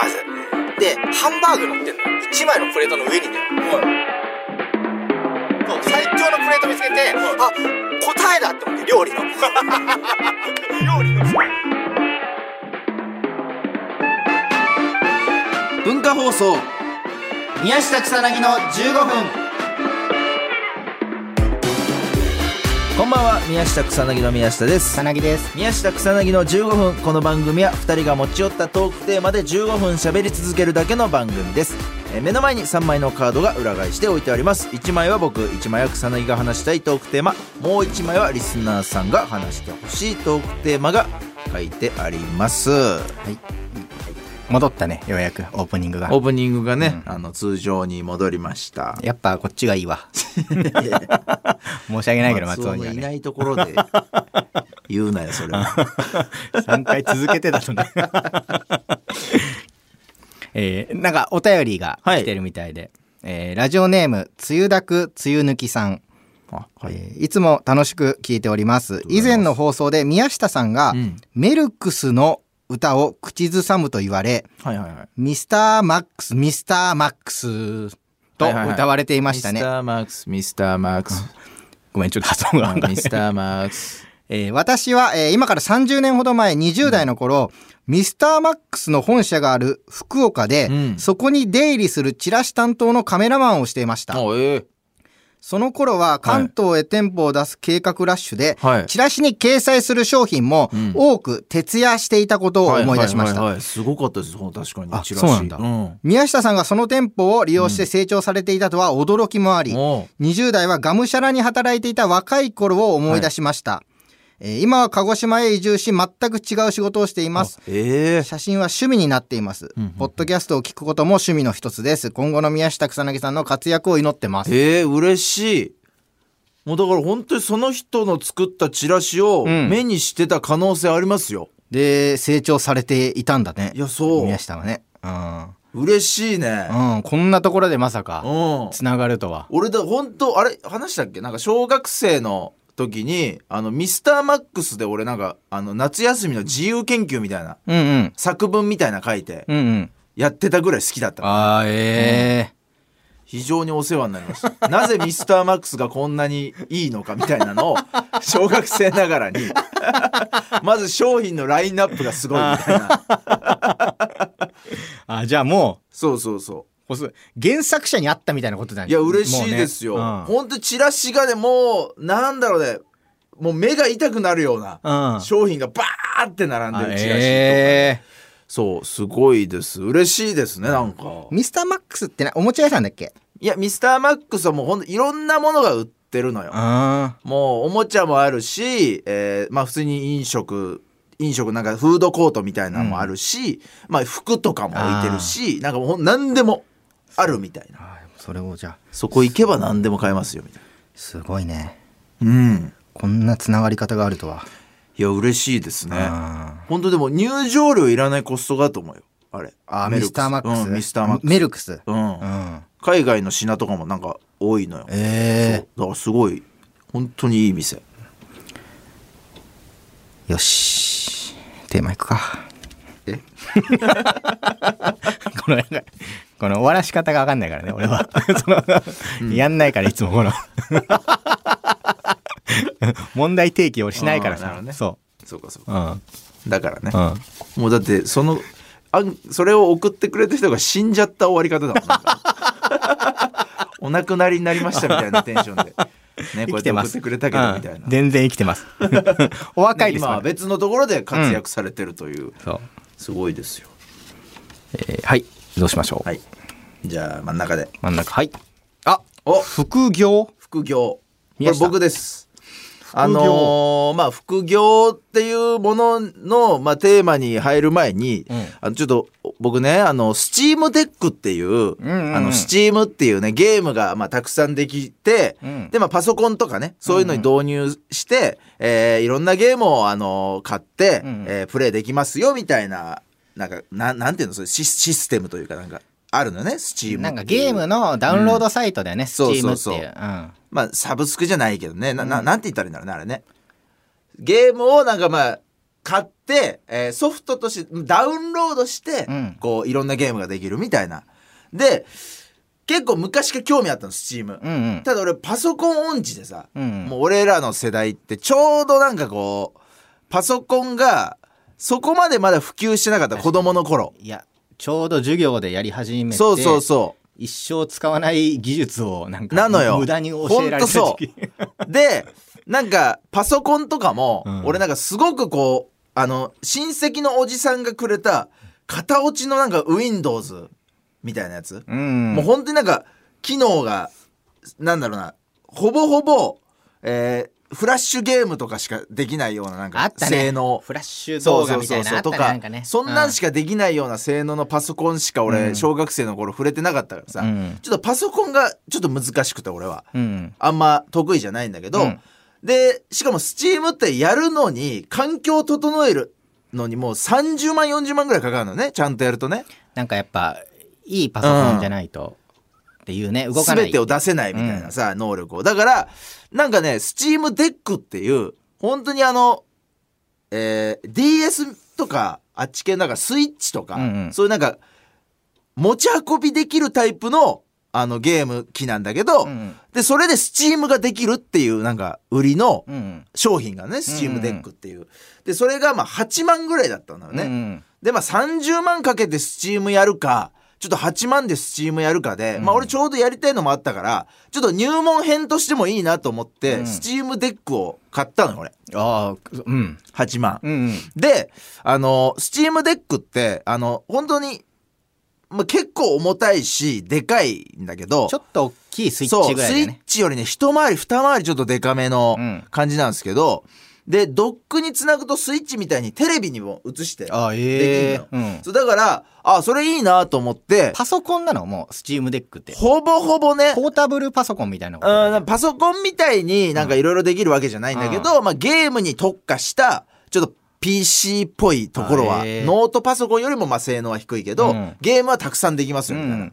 まず。でハンバーグ乗ってんの1枚のプレートの上にだよそう最強のプレート見つけて、あ答えだって思って料理の。料理の。文化放送。宮下草薙の15分こんばんは宮下草薙の宮下です。草薙です。宮下草薙の15分この番組は2人が持ち寄ったトークテーマで15分喋り続けるだけの番組です。えー目の前に3枚のカードが裏返して置いてあります。1枚は僕1枚は草薙が話したいトークテーマ。もう1枚はリスナーさんが話してほしいトークテーマが書いてあります戻ったねようやくオープニングが。オープニングがね、あの通常に戻りました。やっぱこっちがいいわ。申し訳ないけど松尾にはね。いないところで言うなよそれは。3回続けてだとね。えーなんかお便りが来てるみたいで、えーラジオネームつゆだくつゆぬきさん。あはい。えーいつも楽しく聞いております。以前の放送で宮下さんが、うん。メルクスの歌を口ずさむと言われはいはいはい。ミスターマックスミスターマックスとはいはいはい。歌われていましたね、ミスターマークスミスターマークス。ごめんちょっと発音がミスターマークス。えー私は、えー今から30年ほど前20代の頃、ミスターマックスの本社がある福岡で、うん。そこに出入りするチラシ担当のカメラマンをしていました。あええその頃は関東へ店舗を出す計画ラッシュで、はい。チラシに掲載する商品もうん。多く徹夜していたことを思い出しました。はい。はいはいはいすごかったです確かに。あチラシそうなんだ。うん。宮下さんがその店舗を利用して成長されていたとは驚きもあり、おう。20代はがむしゃらに働いていた若い頃を思い出しました。えー今は鹿児島へ移住し全く違う仕事をしています。あええ写真は趣味になっています。うんうんポッドキャストを聞くことも趣味の一つです。今後の宮下草薙さんの活躍を祈ってます。ええ嬉しいもうだから本当にその人の作ったチラシをうん目にしてた可能性ありますよ、で、成長されていたんだねい。やそう宮下はね。うん。嬉しいねうん、こんなところでまさか、うんつながるとは。俺だ本当あれ話したっけ？なんか小学生の時にあのミスターマックスで俺なんかあの夏休みの自由研究みたいなうんうん。作文みたいな書いてうんうん。やってたぐらい好きだった。のああ、ええ非常にお世話になりました。なぜミスターマックスがこんなにいいのかみたいなのを 小学生ながらに。まず商品のラインナップがすごいみたいな。あ、じゃあもそうそうそうう、こう原作者にあったみたいなことだね。いや嬉しいですよ、もうね。ほん。とチラシがねもうなんだろうね。もう目が痛くなるようなうん。うん。商品がバーって並んでるチラシとか、ええそうすごいです。嬉しいですねなんか。ミスターマックスってなおもちゃ屋さんだっけ？いやミスターマックスはもうほんといろんなものが売ってるのよ。あもうおもちゃもあるし、えーまあ普通に飲食飲食なんかフードコートみたいなのもあるし、まあ服とかも置いてるしなんかもう何でもあるみたいなあ。それをじゃあ、そこ行けば何でも買えますよみたいすごいね。なうんこんなつながり方があるとは。いや嬉しいですねあ本当でも入場料いらないコストだと思うよあれあ、ミスターマックス。うんミスターマックスメルクス。うんうん。海外の品とかもなんか多いのよ、えそうだからすごい本当にいい店えよし。テーマいくか。え？この、なんかこの終わらし方がわかんないからね、俺は。その、やんないから、いつもこの。問題提起をしないからさ。ねそそうかそうう。かうん。だからねうん。もうだってそのあんそれを送ってくれた人が死んじゃった終わり方だもん お亡くなりになりましたみたいなテンションで、ね、こうやって送ってくれたけどみたいな、うん全然生きてます。お若いです今は別のところで活躍されてるという、そう。すごいですよえーはい。どうしましょう。はい。じゃあ真ん中で。真ん中。はい。あお副業？副業。これ僕です。あ業のーまあ副業っていうものの、まあ、テーマに入る前に、うん。あのちょっと僕ねあの Steam Deck っていう,、んうんうん。あの Steam っていうねゲームが、まあ、たくさんできて、うん。で、まあ、パソコンとかねそういうのに導入して、えーいろんなゲームを、あのー買って、うん。えープレイできますよみたいななんかななんていうの？それシシステムというかなんかあるのね？スチームなんかゲームのダウンロードサイトだよね、スチそうームそうそう。っていう。うん。まあ、サブスクじゃないけどね。な、ななんて言ったらいいんだろうね、あれね。ゲームをなんかまあ、買って、えーソフトとしてダウンロードして、うん。こういろんなゲームができるみたいな。で結構昔から興味あったのスチーム、うんうん。ただ俺パソコン音痴でさ、うん。もう俺らの世代ってちょうどなんかこうパソコンがそこまでまだ普及してなかった子供の頃。いやちょうど授業でやり始めてそうそうそう。一生使わない技術をなんかなのよ。無駄に教えられた時期。ででなんかパソコンとかも、うん。俺なんかすごくこうあの親戚のおじさんがくれた型落ちのなんか Windows みたいなやつ、うん。もう本当になんか機能がなんだろうな。ほぼほぼ、えーフラッシュゲームとかしかできないようななんか性能。フラッシュ動画そうそうみたいなあったそうそうとかねなんかね。そんなんしかできないような性能のパソコンしか俺、うん。小学生の頃触れてなかったからさ、うん。ちょっとパソコンがちょっと難しくて俺は。うん。あんま得意じゃないんだけど、うん。でしかもスチームってやるのに環境を整えるのにもう30万40万ぐらいかかるのね。ちゃんとやるとね。なんかやっぱいいパソコンじゃないと、っていうね動かない。全てを出せないみたいなさ、能力を。だからなんかね Steam Deck っていう本当にあの、えー DS とかあっち系なんかスイッチとか、うんうん。そういうなんか持ち運びできるタイプのあのゲーム機なんだけど、うんでそれで Steam ができるっていうなんか売りのうんうん。商品がね Steam Deck っていう、でそれがまあ8万ぐらいだったのよね、うんうんでまあ30万かけて Steam やるかちょっと8万で Steam やるかで、まあ俺ちょうどやりたいのもあったからちょっと入門編としてもいいなと思って、うん。 Steam Deck を買ったのよ俺。ああうん。8万、うんうん。であの Steam Deck ってあの本当に、まあ、結構重たいしでかいんだけどちょっと大きいスイッそうスイッチぐらいだね。チよりね一回り二回りちょっとデカめのうん。感じなんですけど、でドックにつなぐとスイッチみたいにテレビにも映してああできええんの。うん。そうだからあそれいいなと思ってパソコンなの？もう Steam Deck って。ほぼほぼねポータブルパソコンみたいなこと。だよねうんパソコンみたいになんかいろいろできるわけじゃないんだけど、まあ、ゲームに特化したちょっと PC っぽいところはあへー。ノートパソコンよりもまあ性能は低いけど、うん。ゲームはたくさんできますよみたいな。うん。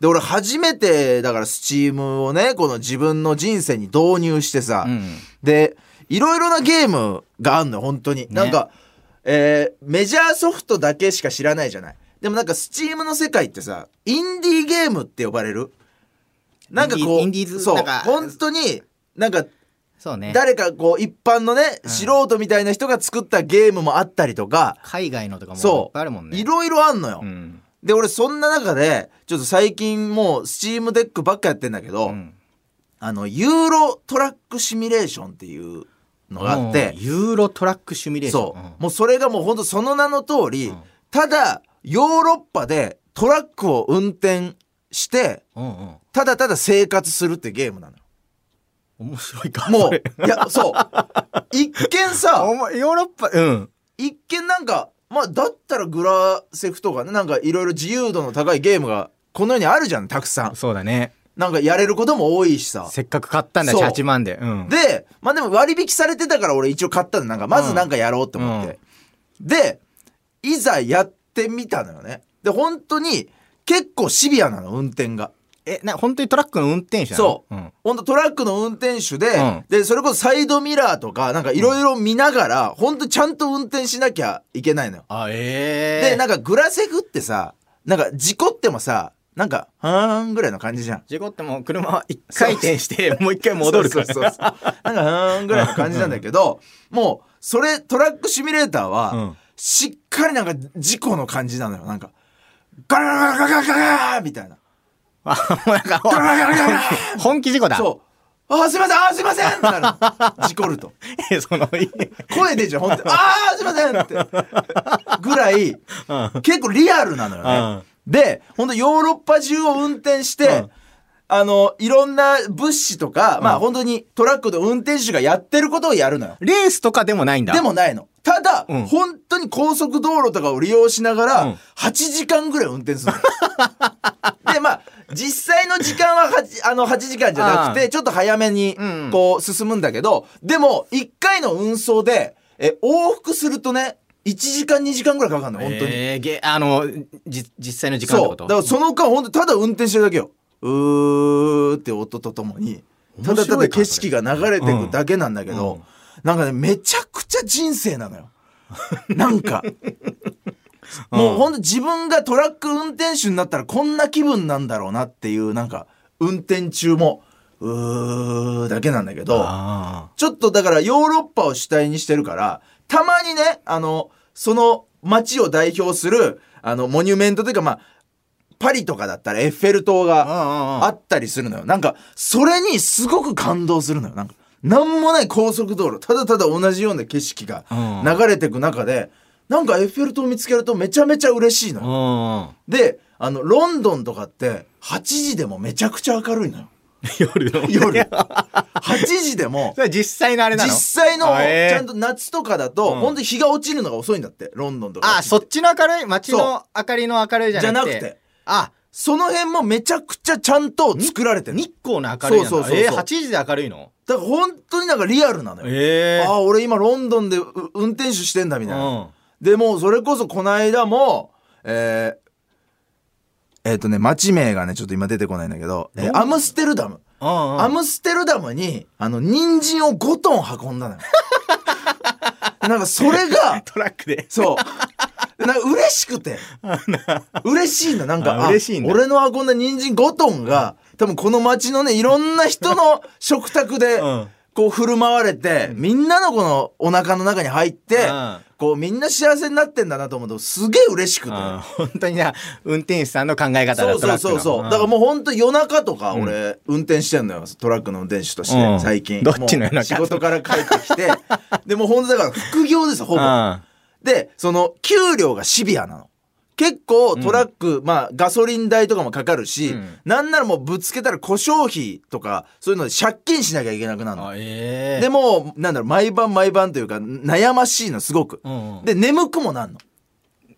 で俺初めてだからスチームをねこの自分の人生に導入してさ、うん。でいろいろなゲームがあんのよ本当に、なんか、えーメジャーソフトだけしか知らないじゃない。でもなんかスチームの世界ってさインディーゲームって呼ばれる？なんかこうインディインディーズそう本当になんかそうね。誰かこう一般のね、うん。素人みたいな人が作ったゲームもあったりとか。海外のとかもいっあるもんね。ういろいろあんのよ、うん。で俺そんな中でちょっと最近もう Steam Deck ばっかやってんだけど、うん。あの Euro Truck Simulation っていうのがあってうん。 Euro Truck Simulation。そう、もうそれがもうほんとその名の通り、うん。ただヨーロッパでトラックを運転してうんうん。うんただただ生活するってゲームなのよ。面白いかもそうれ。いやそう。一見さ お前ヨーロッパうん。一見なんかまあだったらグラセフとかねなんかいろいろ自由度の高いゲームがこの世にあるじゃんたくさん。そうだねなんかやれることも多いしさ。せっかく買ったんだしそう。8万でうん。でまあでも割引されてたから俺一応買ったの。なんかまずなんかやろうって思って、でいざやってみたのよね。で本当に結構シビアなの運転が。えな本当にトラックの運転手なの？そう、ん。本当トラックの運転手で、うん。でそれこそサイドミラーとかなんかいろいろ見ながら、本当ちゃんと運転しなきゃいけないのよ。あええでなんかグラセフってさなんか事故ってもさなんかはーんぐらいの感じじゃん。事故っても車は一回転してもう一回戻るからそうそうそうなんかはーんぐらいの感じなんだけどもうそれトラックシミュレーターは、うん。しっかりなんか事故の感じなのよ。なんかガラガラガラガラガラみたいな。あもうなんかガラガラガラガラ本気事故だそうあーすいませんあーすいませんってなる事故るとえその声出ちゃう本当にあーすいませんってぐらい結構リアルなのよね、で本当ヨーロッパ中を運転して、うん。あのいろんな物資とか、まあ本当にトラックの運転手がやってることをやるのよ。レースとかでもないんだ。でもないの。ただ、うん。本当に高速道路とかを利用しながら、うん。8時間ぐらい運転するの でまあ実際の時間は 8, あの8時間じゃなくあてちょっと早めにうん。こう進むんだけど、でも1回の運送でえ往復するとね1時間2時間ぐらいかかるの本当に、えーげあのじ実際の時間ってそう。ことだからその間本当ただ運転してるだけよ。うーって音とともに。ただただ景色が流れていくだけなんだけど、うんなんかねめちゃくちゃ人生なのよ。なんか。もうほんと自分がトラック運転手になったらこんな気分なんだろうなっていうなんか運転中もうーだけなんだけどあちょっとだからヨーロッパを主体にしてるからたまにねあのその街を代表するあのモニュメントというかまあパリとかだったらエッフェル塔がああったりするのよ。なんか、それにすごく感動するのよ。なんか、なんもない高速道路、ただただ同じような景色がうん流れてく中で、なんかエッフェル塔を見つけるとめちゃめちゃ嬉しいのよ。うんで、あの、ロンドンとかって、8時でもめちゃくちゃ明るいのよ。夜の。夜。8時でも。実際のあれなの？実際の、ちゃんと夏とかだと、うん。本当に日が落ちるのが遅いんだって、ロンドンとか。あそっちの明るい街の明かりの明るいじゃなくて。じゃなくて。あその辺もめちゃくちゃちゃんと作られてる。日光の明るいなんだそうそうそうそう。えー、8時で明るいの？だから本当になんかリアルなのよ。えああ俺今ロンドンでう運転手してんだみたいな、うん。でもうそれこそこの間もえー、えっ、とね街名がねちょっと今出てこないんだけど、えーアムステルダム、アムステルダムにあの人参を5トン運んだのよ。なんかそれが トラックで。そう。なんか嬉しくて。嬉しいのなんかあ嬉しいんだ。俺の運んだ人参5トンが多分この街のねいろんな人の食卓で、うんこう振る舞われて、みんなのこのお腹の中に入って、うんこうみんな幸せになってんだなと思うとすげえ嬉しくて。本当にね運転手さんの考え方だそうそうそうそう。だからもうほんと夜中とか俺運転してんのよ。トラックの運転手として、うん最近。どっちの夜中？仕事から帰ってきて。でもうほんとだから副業ですよ、ほぼ。うんで、その給料がシビアなの。結構トラック、まあガソリン代とかもかかるし、うんなんならもうぶつけたら故障費とかそういうので借金しなきゃいけなくなるの。あええでもなんだろう毎晩毎晩というか悩ましいのすごく。うんうんで眠くもなんの。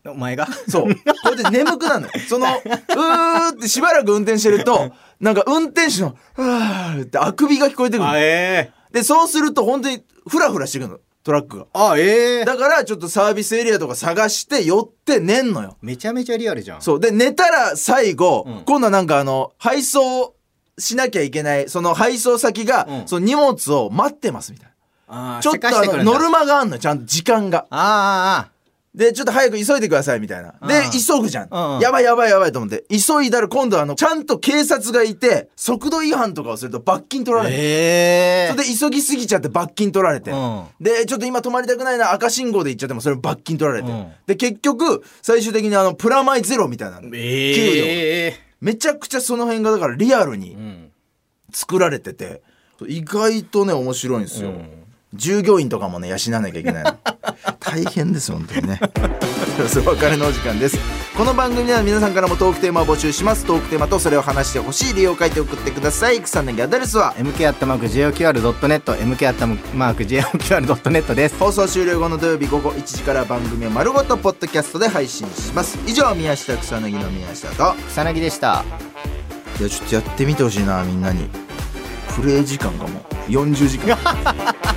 お前が？そう。これで眠くなるのよ。その、うーってしばらく運転してると、なんか運転手の、うーってあくびが聞こえてくるのあええで、そうすると本当にフラフラしてくるの。トラックが。あええだからちょっとサービスエリアとか探して寄って寝んのよ。めちゃめちゃリアルじゃんそう。で、寝たら最後、うん今度はなんかあの、配送しなきゃいけない、その配送先が、うんその荷物を待ってますみたいな。あーちょっとあのノルマがあんのよ、ちゃんと時間が。あーあで、ちょっと早く急いでくださいみたいな。でうん、急ぐじゃん。うんやばいやばいやばいと思って。急いだら今度はあの、ちゃんと警察がいて、速度違反とかをすると罰金取らあれる。ええそれで急ぎすぎちゃって罰金取られて。うんで、ちょっと今止まりたくないな、赤信号で行っちゃってもそれ罰金取られて。うんで、結局、最終的にあの、プラマイゼロみたいなの。給料。ええめちゃくちゃその辺がだからリアルにうん作られてて、意外とね、面白いんですよ。うん従業員とかもね養わなきゃいけないの。大変です本当にね。それお別れのお時間です。この番組では皆さんからもトークテーマを募集します。トークテーマとそれを話してほしい理由を書いて送ってください。草薙アドレスは MK アットマーク JOQR.net MK アットマーク JOQR.net です。放送終了後の土曜日午後1時から番組を丸ごとポッドキャストで配信します。以上宮下草薙の宮下と。草薙でした。いやちょっとやってみてほしいなみんなに。プレイ時間がもう40時間